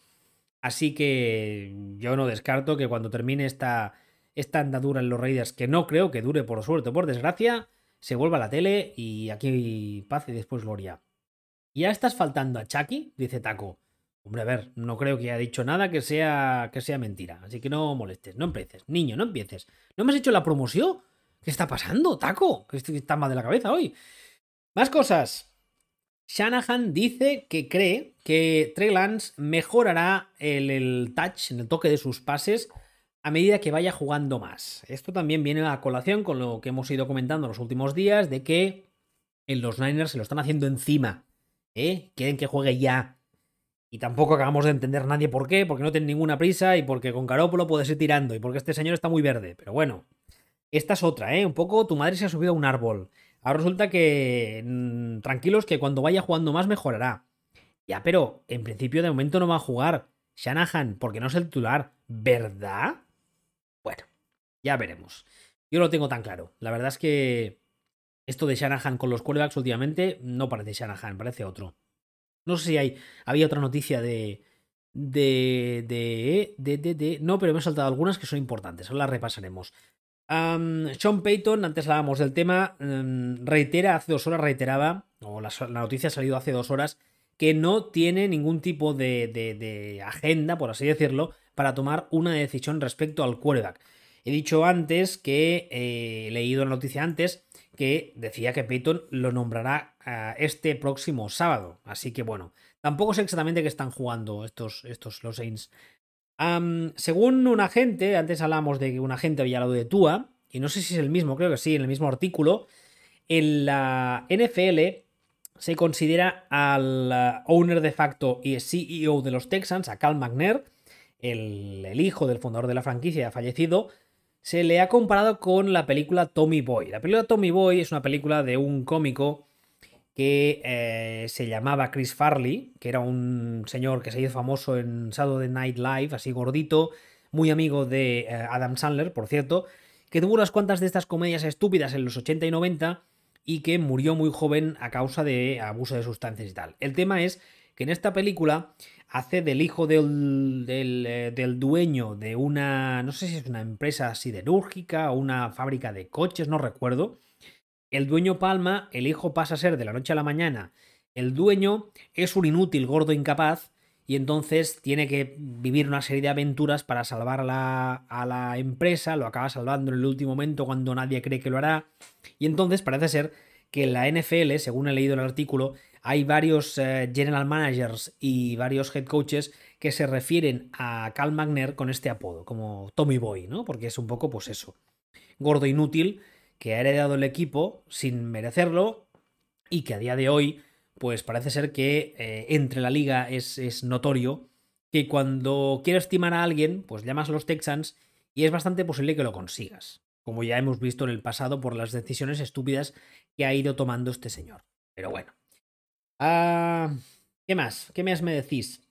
Así que yo no descarto que cuando termine esta, esta andadura en los Raiders, que no creo que dure por suerte o por desgracia, se vuelva a la tele y aquí paz y después gloria. Ya estás faltando a Chucky, dice Taco. Hombre, a ver, no creo que haya dicho nada que sea, que sea mentira. Así que no molestes, no empieces. Niño, no empieces. ¿No me has hecho la promoción? ¿Qué está pasando, Taco? Que está mal de la cabeza hoy. Más cosas. Shanahan dice que cree que Trey Lance mejorará el, el touch, el toque de sus pases, a medida que vaya jugando más. Esto también viene a colación con lo que hemos ido comentando en los últimos días, de que en los Niners se lo están haciendo encima. ¿eh? Quieren que juegue ya. Y tampoco acabamos de entender nadie por qué, porque no tiene ninguna prisa y porque con Carópolo puedes ir tirando y porque este señor está muy verde. Pero bueno, esta es otra, ¿eh? Un poco tu madre se ha subido a un árbol. Ahora resulta que mm, tranquilos que cuando vaya jugando más mejorará. Ya, pero en principio de momento no va a jugar Shanahan porque no es el titular, ¿verdad? Bueno, ya veremos. Yo lo tengo tan claro. La verdad es que esto de Shanahan con los quarterbacks últimamente no parece Shanahan, parece otro. No sé si hay, había otra noticia de, de, de, de, de, de, No, pero me he saltado algunas que son importantes. Ahora las repasaremos. Sean Payton, antes hablábamos del tema, em, reitera, hace dos horas reiteraba, o la, noticia ha salido hace dos horas, que no tiene ningún tipo de, de, agenda, por así decirlo, para tomar una decisión respecto al quarterback. He dicho antes que, eh, he leído la noticia antes, que decía que Payton lo nombrará uh, este próximo sábado. Así que bueno, tampoco sé exactamente qué están jugando estos, estos los Saints según un agente, antes hablamos de que un agente había hablado de Tua, y no sé si es el mismo, creo que sí, en el mismo artículo, en la NFL se considera al uh, owner de facto y CEO de los Texans, a Cal McNair, el, hijo del fundador de la franquicia fallecido, se le ha comparado con la película Tommy Boy. La película Tommy Boy es una película de un cómico que eh, se llamaba Chris Farley, que era un señor que se hizo famoso en Saturday Night Live, así gordito, muy amigo de eh, Adam Sandler, por cierto, que tuvo unas cuantas de estas comedias estúpidas en los 80 y 90 y que murió muy joven a causa de abuso de sustancias y tal. El tema es que en esta película hace del hijo del, del, eh, del, dueño de una, no sé si es una empresa siderúrgica o una fábrica de coches, no recuerdo, el dueño palma, el hijo pasa a ser de la noche a la mañana. El dueño es un inútil, gordo, incapaz, y entonces tiene que vivir una serie de aventuras para salvar la, a la, empresa, lo acaba salvando en el último momento cuando nadie cree que lo hará, y entonces parece ser que la NFL, según he leído el artículo, hay varios eh, general managers y varios head coaches que se refieren a Cal McNair con este apodo, como Tommy Boy, ¿no? Porque es un poco, pues eso, gordo inútil que ha heredado el equipo sin merecerlo y que a día de hoy pues parece ser que eh, entre la liga es, es notorio que cuando quieres estimar a alguien, pues llamas a los Texans y es bastante posible que lo consigas, como ya hemos visto en el pasado por las decisiones estúpidas que ha ido tomando este señor. Pero bueno. Ah, ¿Qué más? ¿Qué más me decís?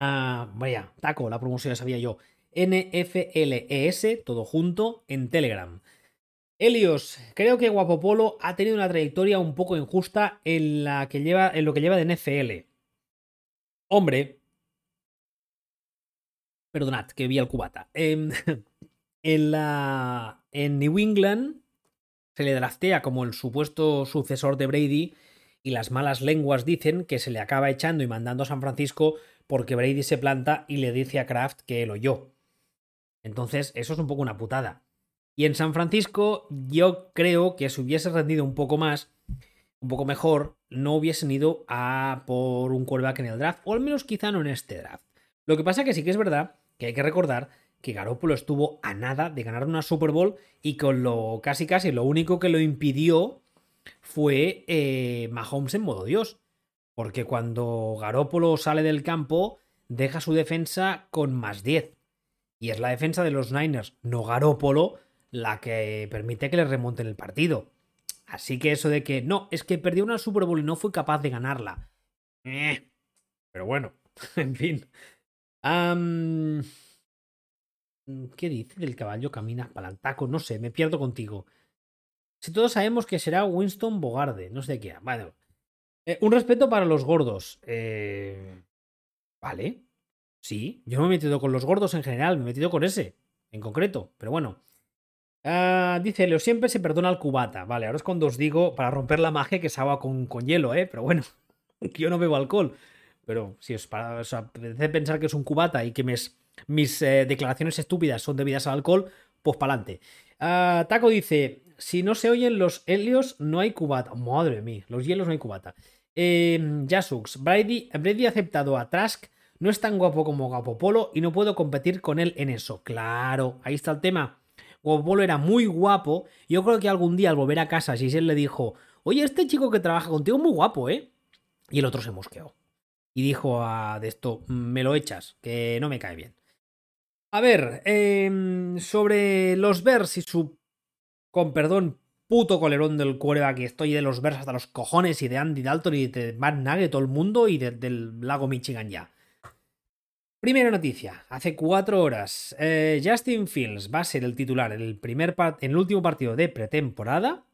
Ah, vaya, taco, la promoción ya sabía yo. NFLES, todo junto, en Telegram. Helios, creo que Guapopolo ha tenido una trayectoria un poco injusta en, la que lleva, en lo que lleva de NFL. Hombre. Perdonad, que vi al cubata. En, en, la, en New England se le draftea como el supuesto sucesor de Brady y las malas lenguas dicen que se le acaba echando y mandando a San Francisco porque Brady se planta y le dice a Kraft que él oyó. Entonces, eso es un poco una putada. Y en San Francisco, yo creo que si hubiese rendido un poco más, un poco mejor, no hubiesen ido a por un quarterback en el draft, o al menos quizá no en este draft. Lo que pasa que sí que es verdad que hay que recordar que Garoppolo estuvo a nada de ganar una Super Bowl y con lo casi casi lo único que lo impidió fue eh, Mahomes en modo Dios. Porque cuando Garópolo sale del campo, deja su defensa con más 10. Y es la defensa de los Niners, no Garópolo, la que permite que le remonten el partido. Así que eso de que no, es que perdió una Super Bowl y no fue capaz de ganarla. Eh, pero bueno, en fin. ¿Qué dice del caballo camina palantaco? No sé, me pierdo contigo. Si todos sabemos que será Winston Bogarde, no sé qué. Bueno, eh, un respeto para los gordos. Eh, vale. Sí, yo me he metido con los gordos en general, me he metido con ese, en concreto, pero bueno. Ah, dice, Leo siempre se perdona al cubata. Vale, ahora es cuando os digo para romper la magia que es agua con, con hielo, ¿eh? Pero bueno, yo no bebo alcohol. Pero si os para, pensar que es un cubata y que mis, mis eh, declaraciones estúpidas son debidas al alcohol, pues para adelante. Ah, Taco dice: Si no se oyen los helios, no hay cubata. Madre mía, los hielos no hay cubata. Jasux, Brady, Brady ha aceptado a Trask. No es tan guapo como Guapopolo y no puedo competir con él en eso. Claro, ahí está el tema. Guapopolo era muy guapo. Yo creo que algún día al volver a casa, Giselle le dijo: Oye, este chico que trabaja contigo es muy guapo, ¿eh? Y el otro se mosqueó. Y dijo a, de esto: Me lo echas, que no me cae bien. A ver, em, sobre los Bears y su, con perdón, puto colerón del que estoy de los Bears hasta los cojones y de Andy Dalton y de Matt Nagy, todo el mundo y del lago Michigan ya. Primera noticia, hace cuatro horas, eh, Justin Fields va a ser el titular en el, primer en el último partido de pretemporada,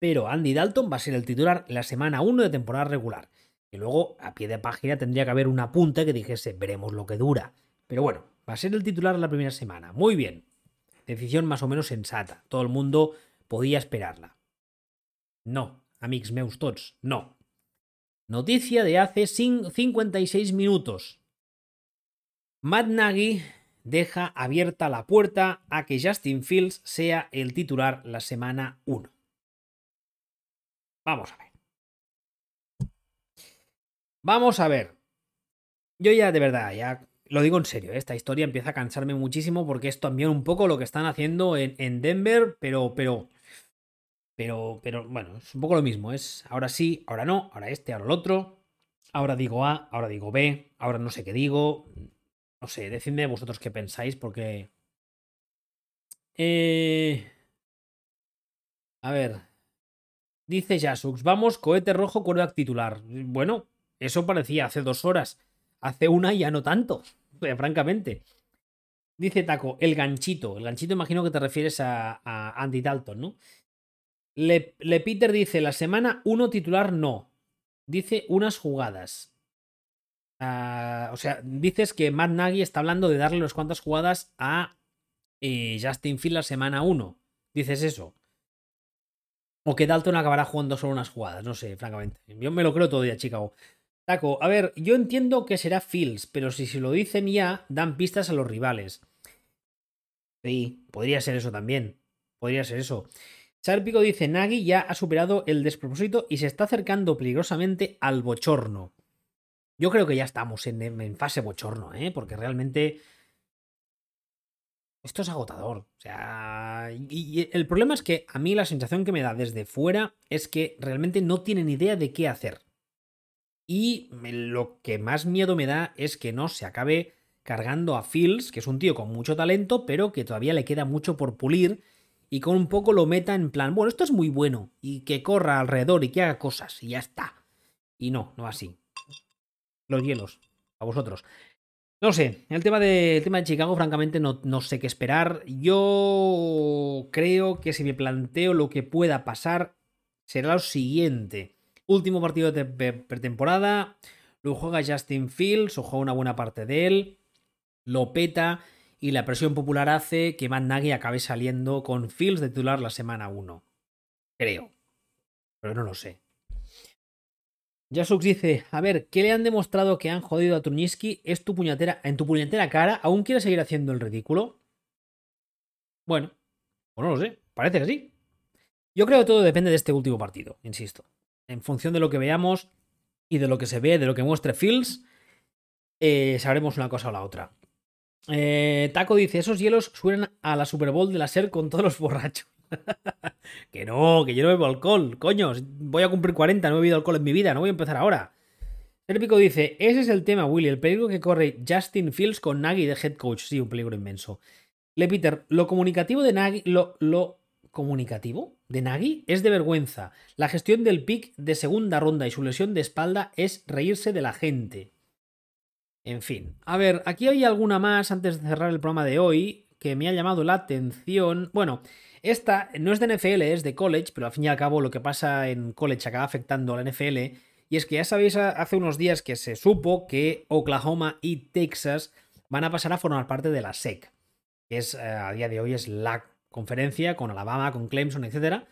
pero Andy Dalton va a ser el titular la semana 1 de temporada regular. Y luego, a pie de página, tendría que haber un apunte que dijese, veremos lo que dura. Pero bueno, Va a ser el titular la primera semana. Muy bien. Decisión más o menos sensata. Todo el mundo podía esperarla. No, amics meus tots, no. Noticia de hace 56 minutos. Matt Nagy deja abierta la puerta a que Justin Fields sea el titular la semana 1. Vamos a ver. Vamos a ver. Yo ya de verdad, ya lo digo en serio, ¿eh? esta historia empieza a cansarme muchísimo porque es también un poco lo que están haciendo en, Denver, pero, pero, pero, pero, bueno, es un poco lo mismo, es ahora sí, ahora no, ahora este, ahora el otro, ahora digo A, ahora digo B, ahora no sé qué digo, no sé, decidme vosotros qué pensáis porque... Eh... A ver, dice Jasux, vamos, cohete rojo, cuerda titular. Bueno, eso parecía hace dos horas, hace una ya no tanto francamente. Dice Taco, el ganchito. El ganchito imagino que te refieres a, Andy Dalton, ¿no? Le, Peter dice, la semana 1 titular no. Dice unas jugadas. Ah, o sea, dices que Matt Nagy está hablando de darle unas cuantas jugadas a eh, Justin Field la semana 1. Dices eso. O que Dalton acabará jugando solo unas jugadas. No sé, francamente. Yo me lo creo todavía, Chicago a ver, yo entiendo que será Fields, pero si se lo dicen ya, dan pistas a los rivales. Sí, podría ser eso también. Podría ser eso. Sarpico dice: Nagi ya ha superado el despropósito y se está acercando peligrosamente al bochorno. Yo creo que ya estamos en, fase bochorno, ¿eh? Porque realmente. Esto es agotador. O sea. y, el problema es que a mí la sensación que me da desde fuera es que realmente no tienen idea de qué hacer. Y lo que más miedo me da es que no se acabe cargando a Fields, que es un tío con mucho talento, pero que todavía le queda mucho por pulir y con un poco lo meta en plan, bueno, esto es muy bueno, y que corra alrededor y que haga cosas, y ya está. Y no, no así. Los hielos, a vosotros. No sé, el tema de, tema de Chicago, francamente, no, no, sé qué esperar. Yo creo que si me planteo lo que pueda pasar, será lo siguiente. Último partido de pretemporada, lo juega Justin Fields, o juega una buena parte de él, lo peta y la presión popular hace que Matt Nagy acabe saliendo con Fields de titular la semana 1. Creo. Pero no lo sé. Jasux dice, a ver, ¿qué le han demostrado que han jodido a Truniski? ¿Es tu puñetera, en tu puñetera cara? ¿Aún quieres seguir haciendo el ridículo? Bueno, pues no lo sé, parece que sí. Yo creo que todo depende de este último partido, insisto. En función de lo que veamos y de lo que se ve, de lo que muestre Fields, eh, sabremos una cosa o la otra. Eh, Taco dice, esos hielos suenan a la Super Bowl de la SER con todos los borrachos. que no, que yo no bebo alcohol, coño. Voy a cumplir 40, no he bebido alcohol en mi vida, no voy a empezar ahora. Serpico dice, ese es el tema, Willy, el peligro que corre Justin Fields con Nagy de head coach. Sí, un peligro inmenso. Le Peter, lo comunicativo de Nagy, lo, lo comunicativo de Nagy es de vergüenza. La gestión del pick de segunda ronda y su lesión de espalda es reírse de la gente. En fin. A ver, aquí hay alguna más antes de cerrar el programa de hoy que me ha llamado la atención. Bueno, esta no es de NFL, es de college, pero al fin y al cabo lo que pasa en college acaba afectando a la NFL. Y es que ya sabéis, hace unos días que se supo que Oklahoma y Texas van a pasar a formar parte de la SEC, que es eh, a día de hoy es la conferencia con Alabama, con Clemson, etcétera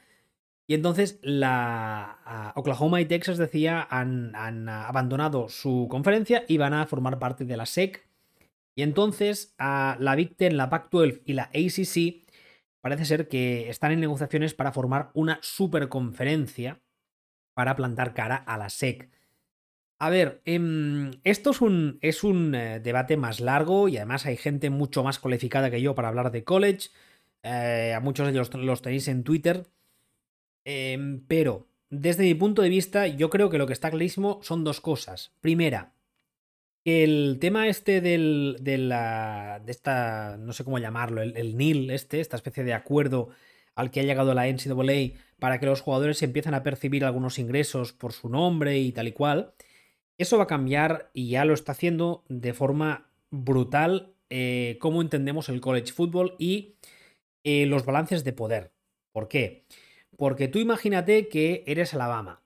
y entonces la Oklahoma y Texas decía han, abandonado su conferencia y van a formar parte de la SEC. Y entonces a la Big Ten, la Pac-12 y la ACC parece ser que están en negociaciones para formar una superconferencia para plantar cara a la SEC. A ver, em, esto es un, es un eh, debate más largo y además hay gente mucho más cualificada que yo para hablar de college. Eh, a muchos de ellos los tenéis en Twitter. Em, pero, desde mi punto de vista, yo creo que lo que está clarísimo son dos cosas. Primera, el tema este del, de la, de esta, no sé cómo llamarlo, el, NIL este, esta especie de acuerdo al que ha llegado la NCAA para que los jugadores empiezan a percibir algunos ingresos por su nombre y tal y cual, eso va a cambiar y ya lo está haciendo de forma brutal eh, cómo entendemos el college football y eh, los balances de poder. ¿Por qué? Porque tú imagínate que eres Alabama.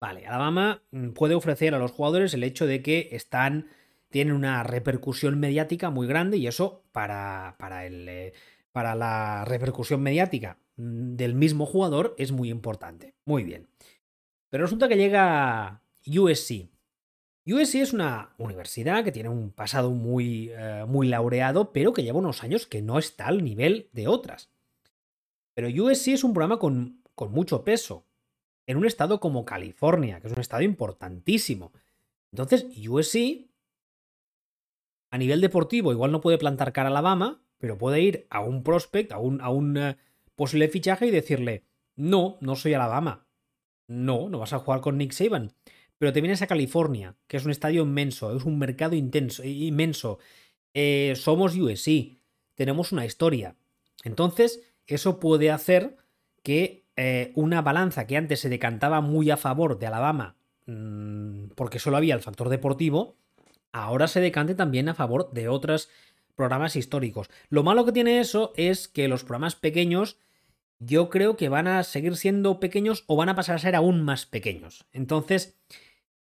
Vale, Alabama mm, puede ofrecer a los jugadores el hecho de que están. tienen una repercusión mediática muy grande y eso para, para, el, eh, para la repercusión mediática mm, del mismo jugador es muy importante. Muy bien. Pero resulta que llega USC. USC es una universidad que tiene un pasado muy, eh, muy laureado, pero que lleva unos años que no está al nivel de otras. Pero USC es un programa con con mucho peso en un estado como California, que es un estado importantísimo. Entonces, USC, a nivel deportivo, igual no puede plantar cara a Alabama, pero puede ir a un prospect, a un, eh, posible fichaje y decirle, no, no soy Alabama. No, no vas a jugar con Nick Saban. Pero te vienes a California, que es un estadio inmenso, es un mercado intenso, inmenso. Eh, somos USC, tenemos una historia. Entonces, eso puede hacer que eh, una balanza que antes se decantaba muy a favor de Alabama mm, porque solo había el factor deportivo, ahora se decante también a favor de otros programas históricos. Lo malo que tiene eso es que los programas pequeños yo creo que van a seguir siendo pequeños o van a pasar a ser aún más pequeños. Entonces,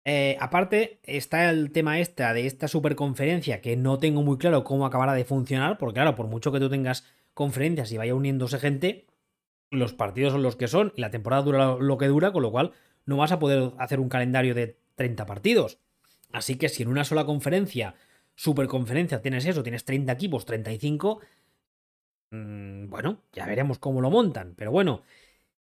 eh, aparte, está el tema esta de esta superconferencia que no tengo muy claro cómo acabará de funcionar, porque claro, por mucho que tú tengas conferencias y vaya uniéndose gente, los partidos son los que son y la temporada dura lo que dura, con lo cual no vas a poder hacer un calendario de 30 partidos. Así que si en una sola conferencia, superconferencia, tienes eso, tienes 30 equipos, 35, mmm, bueno, ya veremos cómo lo montan. Pero bueno,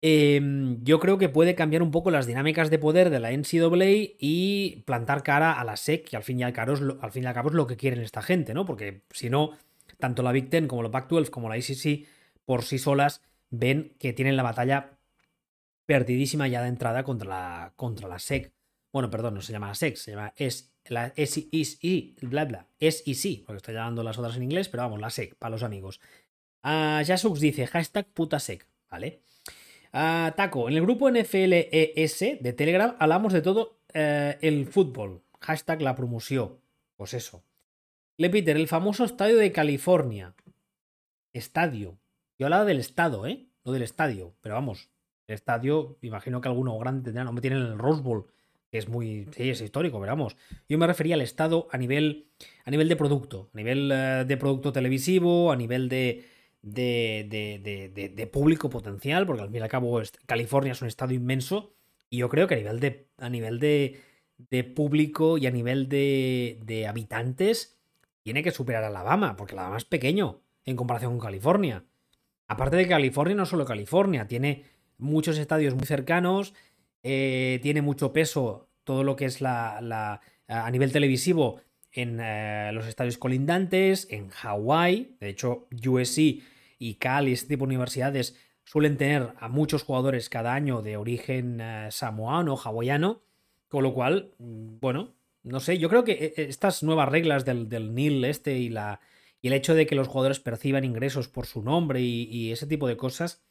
eh, yo creo que puede cambiar un poco las dinámicas de poder de la NCAA y plantar cara a la SEC, que al fin y al cabo es lo, al fin y al cabo es lo que quieren esta gente, ¿no? Porque si no, tanto la Big Ten como la Pac-12 como la ICC por sí solas ven que tienen la batalla perdidísima ya de entrada contra la, contra la SEC. Bueno, perdón, no se llama SEC, se llama es, la SEC, bla bla, SEC, porque estoy llamando las otras en inglés, pero vamos, la SEC, para los amigos. Jasux dice hashtag putasec, ¿vale? Uh, Taco, en el grupo NFLES de Telegram hablamos de todo eh, el fútbol. Hashtag la promoción. Pues eso. Le Peter, el famoso estadio de California. Estadio. Yo hablaba del estado, ¿eh? No del estadio. Pero vamos, el estadio, imagino que alguno grande tendrá. No me tienen el Rose Bowl, que es muy. Sí, es histórico, pero vamos. Yo me refería al estado a nivel, a nivel de producto. A nivel uh, de producto televisivo, a nivel de de, de, de, público potencial, porque al fin y al cabo California es un estado inmenso, y yo creo que a nivel de, a nivel de, público y a nivel de, habitantes tiene que superar a Alabama, porque Alabama es pequeño en comparación con California. Aparte de California, no solo California, tiene muchos estadios muy cercanos, eh, tiene mucho peso todo lo que es la, la a nivel televisivo en eh, los estadios colindantes, en Hawái, de hecho USC y Cal y este tipo de universidades suelen tener a muchos jugadores cada año de origen eh, samoano o hawaiano, con lo cual, mm, bueno, no sé, yo creo que eh, estas nuevas reglas del, del NIL este y, la, y el hecho de que los jugadores perciban ingresos por su nombre y, y ese tipo de cosas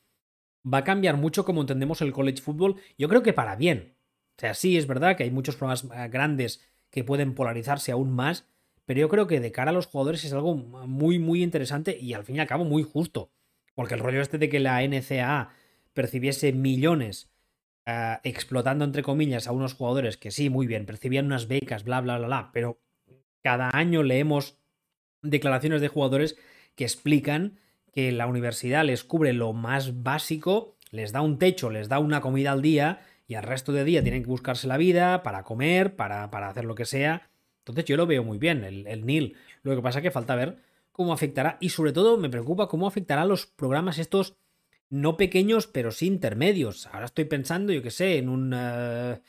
va a cambiar mucho como entendemos el college football, yo creo que para bien. O sea, sí es verdad que hay muchos programas grandes que pueden polarizarse aún más, pero yo creo que de cara a los jugadores es algo muy, muy interesante y al fin y al cabo muy justo. Porque el rollo este de que la NCAA percibiese millones uh, explotando entre comillas a unos jugadores que sí, muy bien, percibían unas becas, bla, bla, bla, bla, pero cada año leemos declaraciones de jugadores que explican que la universidad les cubre lo más básico, les da un techo, les da una comida al día y al resto de día tienen que buscarse la vida para comer, para, para hacer lo que sea. Entonces yo lo veo muy bien, el, el NIL. Lo que pasa es que falta ver cómo afectará y sobre todo me preocupa cómo afectará los programas estos no pequeños pero sí intermedios. Ahora estoy pensando, yo qué sé, en un... Uh,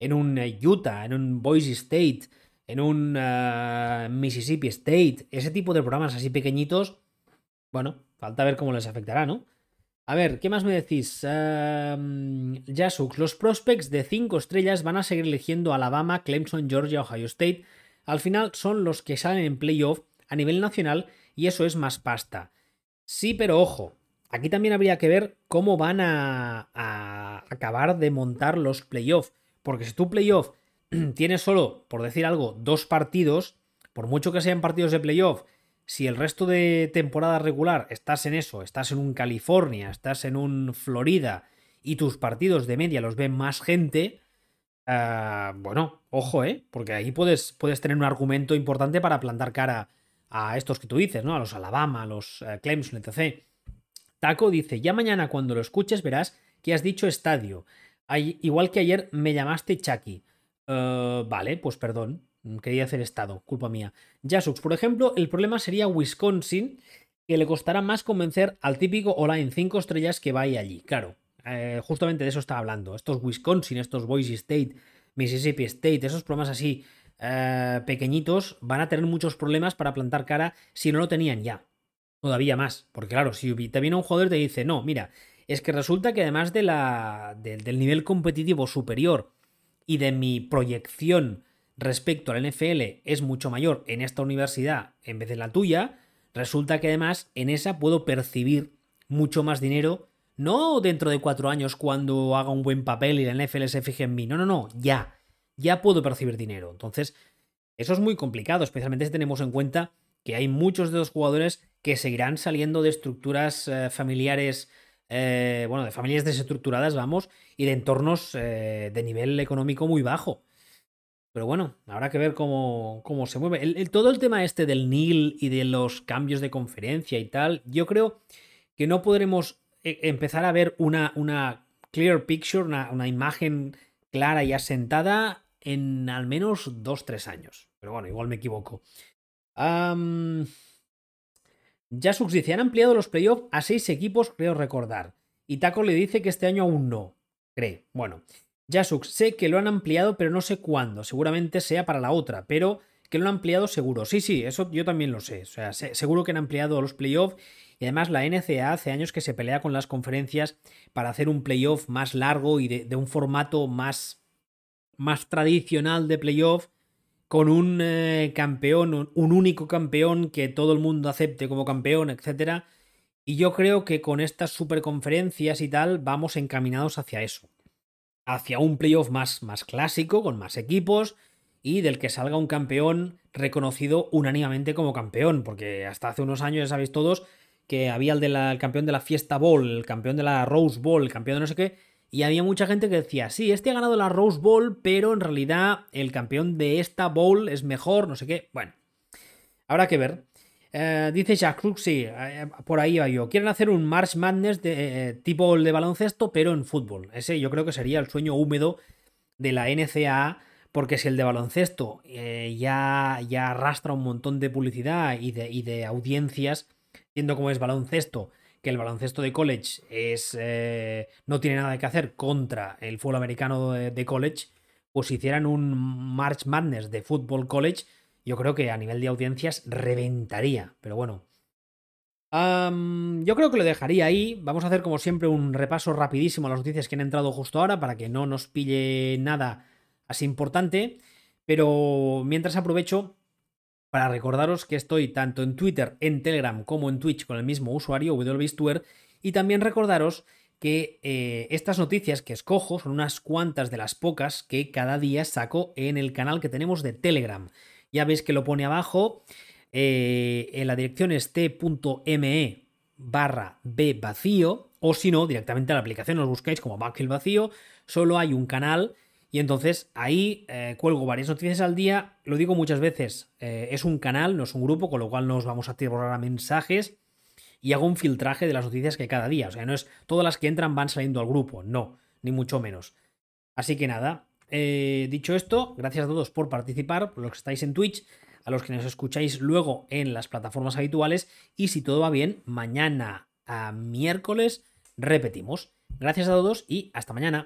en un Utah, en un Boise State, en un uh, Mississippi State, ese tipo de programas así pequeñitos, bueno, falta ver cómo les afectará, ¿no? A ver, ¿qué más me decís? Jasux, los prospects de 5 estrellas van a seguir eligiendo Alabama, Clemson, Georgia, Ohio State. Al final son los que salen en playoff a nivel nacional y eso es más pasta. Sí, pero ojo, aquí también habría que ver cómo van a, acabar de montar los playoffs. Porque si tu playoff tienes solo, por decir algo, dos partidos, por mucho que sean partidos de playoff, si el resto de temporada regular estás en eso, estás en un California, estás en un Florida y tus partidos de media los ven más gente, uh, bueno, ojo, ¿eh? Porque ahí puedes, puedes tener un argumento importante para plantar cara a estos que tú dices, ¿no? A los Alabama, a los uh, Clemson, etc. Taco dice, ya mañana cuando lo escuches verás que has dicho estadio. igual que ayer me llamaste Chucky. Uh, vale, pues perdón. Mm, quería hacer estado, culpa mía. Jasux, por ejemplo, el problema sería Wisconsin, que le costará más convencer al típico online 5 estrellas que vaya allí. Claro, eh, justamente de eso estaba hablando. Estos Wisconsin, estos Boise State, Mississippi State, esos problemas así eh, pequeñitos, van a tener muchos problemas para plantar cara si no lo tenían ya. Todavía más. Porque claro, si te viene un jugador y te dice, no, mira, es que resulta que además de la, del nivel competitivo superior y de mi proyección respecto al NFL es mucho mayor en esta universidad en vez de la tuya, resulta que además en esa puedo percibir mucho más dinero, no dentro de cuatro años cuando haga un buen papel y la NFL se fije en mí, no, no, no, ya, ya puedo percibir dinero. Entonces, eso es muy complicado, especialmente si tenemos en cuenta que hay muchos de los jugadores que seguirán saliendo de estructuras eh, familiares, eh, bueno, de familias desestructuradas, vamos, y de entornos eh, de nivel económico muy bajo. Pero bueno, habrá que ver cómo, cómo se mueve. El, todo el tema este del NIL y de los cambios de conferencia y tal, yo creo que no podremos eh, empezar a ver una, una clear picture, una, imagen clara y asentada en al menos dos, tres años. Pero bueno, igual me equivoco. Um... Jasux dice, han ampliado los playoffs a seis equipos, creo recordar. Y Taco le dice que este año aún no. Cree. Bueno, Jasux, sé que lo han ampliado, pero no sé cuándo. Seguramente sea para la otra, pero que lo han ampliado seguro. Sí, sí, eso yo también lo sé. O sea, seguro que han ampliado los playoffs. Y además la NCA hace años que se pelea con las conferencias para hacer un playoff más largo y de, un formato más, más tradicional de playoff, con un eh, campeón, un, único campeón que todo el mundo acepte como campeón, etc. Y yo creo que con estas superconferencias y tal vamos encaminados hacia eso. Hacia un playoff más, más clásico, con más equipos y del que salga un campeón reconocido unánimemente como campeón, porque hasta hace unos años ya sabéis todos que había el, el campeón de la Fiesta Bowl, el campeón de la Rose Bowl, el campeón de no sé qué, y había mucha gente que decía, sí, este ha ganado la Rose Bowl, pero en realidad el campeón de esta Bowl es mejor, no sé qué. Bueno, habrá que ver. Eh, dice Jack sí, eh, por ahí va yo. Quieren hacer un March Madness de eh, tipo de baloncesto, pero en fútbol. Ese yo creo que sería el sueño húmedo de la NCAA, porque si el de baloncesto ya, ya arrastra un montón de publicidad y de, y de audiencias, viendo cómo es baloncesto, que el baloncesto de college es no tiene nada que hacer contra el fútbol americano de, college, pues si hicieran un March Madness de fútbol college, yo creo que a nivel de audiencias reventaría. Pero bueno. yo creo que lo dejaría ahí. Vamos a hacer como siempre un repaso rapidísimo a las noticias que han entrado justo ahora para que no nos pille nada así importante. Pero mientras aprovecho para recordaros que estoy tanto en Twitter, en Telegram como en Twitch con el mismo usuario, WBSTuber, y también recordaros que eh, estas noticias que escojo son unas cuantas de las pocas que cada día saco en el canal que tenemos de Telegram. Ya veis que lo pone abajo, eh, en la dirección es t.me barra b vacío, o si no, directamente a la aplicación os buscáis como Back el vacío, solo hay un canal y entonces ahí eh, cuelgo varias noticias al día. Lo digo muchas veces, eh, es un canal, no es un grupo, con lo cual nos vamos a tirar a mensajes y hago un filtraje de las noticias que cada día. O sea, no es todas las que entran van saliendo al grupo, no, ni mucho menos. Así que nada, eh, dicho esto, gracias a todos por participar, por los que estáis en Twitch, a los que nos escucháis luego en las plataformas habituales y si todo va bien, mañana a miércoles repetimos. Gracias a todos y hasta mañana.